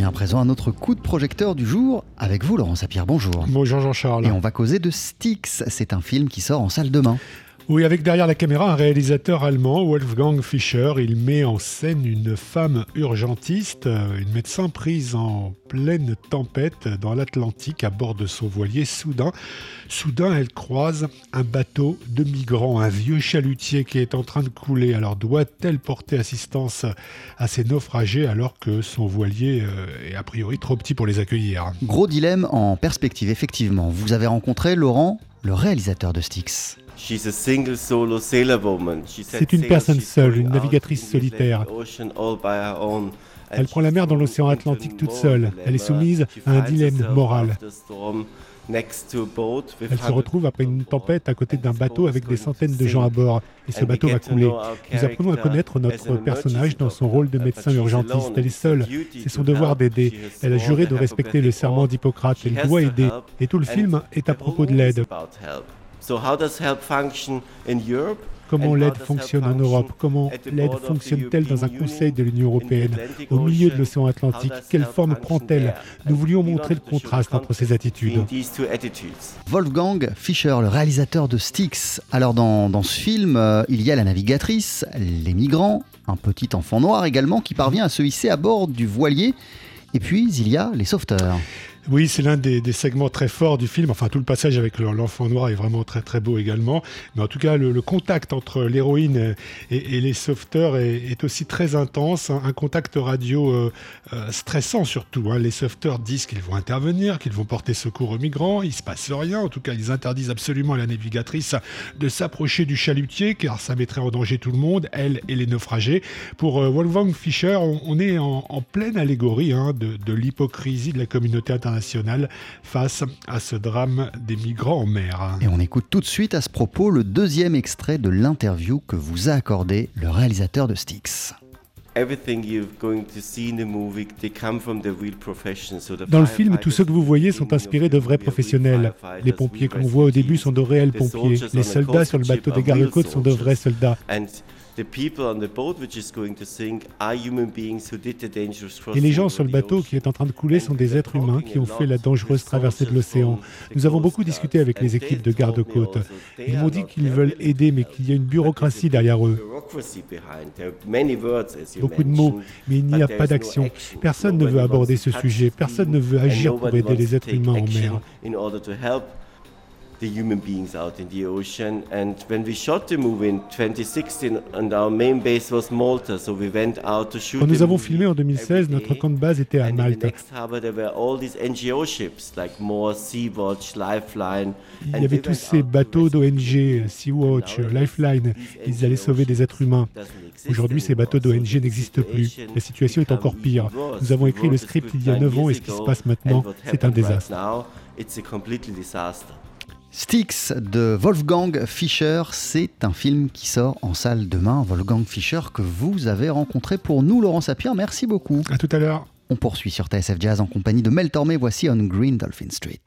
revient à présent à notre coup de projecteur du jour avec vous, Laurent Sapir. Bonjour. Bonjour Jean-Charles. Et on va causer de Styx. C'est un film qui sort en salle demain. Oui, avec derrière la caméra un réalisateur allemand, Wolfgang Fischer. Il met en scène une femme urgentiste, une médecin prise en pleine tempête dans l'Atlantique à bord de son voilier. Soudain, soudain, elle croise un bateau de migrants, un vieux chalutier qui est en train de couler. Alors doit-elle porter assistance à ces naufragés alors que son voilier est a priori trop petit pour les accueillir? Gros dilemme en perspective, effectivement. Vous avez rencontré Laurent, le réalisateur de Styx. C'est une personne seule, une navigatrice solitaire. Elle prend la mer dans l'océan Atlantique toute seule. Elle est soumise à un dilemme moral. Elle se retrouve après une tempête à côté d'un bateau avec des centaines de gens à bord. Et ce bateau va couler. Nous apprenons à connaître notre personnage dans son rôle de médecin urgentiste. Elle est seule. C'est son devoir d'aider. Elle a juré de respecter le serment d'Hippocrate. Elle doit aider. Et tout le film est à propos de l'aide. Comment l'aide fonctionne en Europe? Comment l'aide fonctionne-t-elle dans un conseil de l'Union européenne? Au milieu de l'océan Atlantique, quelle forme prend-elle? Nous voulions montrer le contraste entre ces attitudes. Wolfgang Fischer, le réalisateur de Styx. Alors dans, dans ce film, euh, il y a la navigatrice, les migrants, un petit enfant noir également qui parvient à se hisser à bord du voilier. Et puis il y a les sauveteurs. Oui, c'est l'un des, segments très forts du film. Enfin, tout le passage avec l'enfant noir est vraiment très très beau également. Mais en tout cas, le, contact entre l'héroïne et, les sauveteurs est, aussi très intense. Un, contact radio euh, euh, stressant surtout. Hein. Les sauveteurs disent qu'ils vont intervenir, qu'ils vont porter secours aux migrants. Il se passe rien. En tout cas, ils interdisent absolument à la navigatrice de s'approcher du chalutier, car ça mettrait en danger tout le monde, elle et les naufragés. Pour euh, Wolfgang Fischer, on, est en, pleine allégorie hein, de l'hypocrisie de la communauté internationale face à ce drame des migrants en mer. Et on écoute tout de suite à ce propos le deuxième extrait de l'interview que vous a accordé le réalisateur de Styx. Dans le film, tous ceux que vous voyez sont inspirés de vrais professionnels. Les pompiers qu'on voit au début sont de réels pompiers. Les soldats sur le bateau des gardes-côtes sont de vrais soldats. Et les gens sur le bateau qui est en train de couler sont des êtres humains qui ont fait la dangereuse traversée de l'océan. Nous avons beaucoup discuté avec les équipes de garde-côtes. Ils m'ont dit qu'ils veulent aider, mais qu'il y a une bureaucratie derrière eux. Beaucoup de mots, mais il n'y a pas d'action. Personne ne veut aborder ce sujet. Personne ne veut agir pour aider les êtres humains en mer. Quand nous avons filmé en 2016, notre camp de base était à Malte. Il y avait tous ces bateaux d'ONG, Sea-Watch, Lifeline, ils allaient sauver des êtres humains. Aujourd'hui, ces bateaux d'ONG n'existent plus. La situation est encore pire. Nous avons écrit le script il y a 9 ans et ce qui se passe maintenant, c'est un désastre. Styx de Wolfgang Fischer, c'est un film qui sort en salle demain. Wolfgang Fischer que vous avez rencontré pour nous, Laurent Sapir. Merci beaucoup. À tout à l'heure. On poursuit sur TSF Jazz en compagnie de Mel Tormé. Voici On Green Dolphin Street.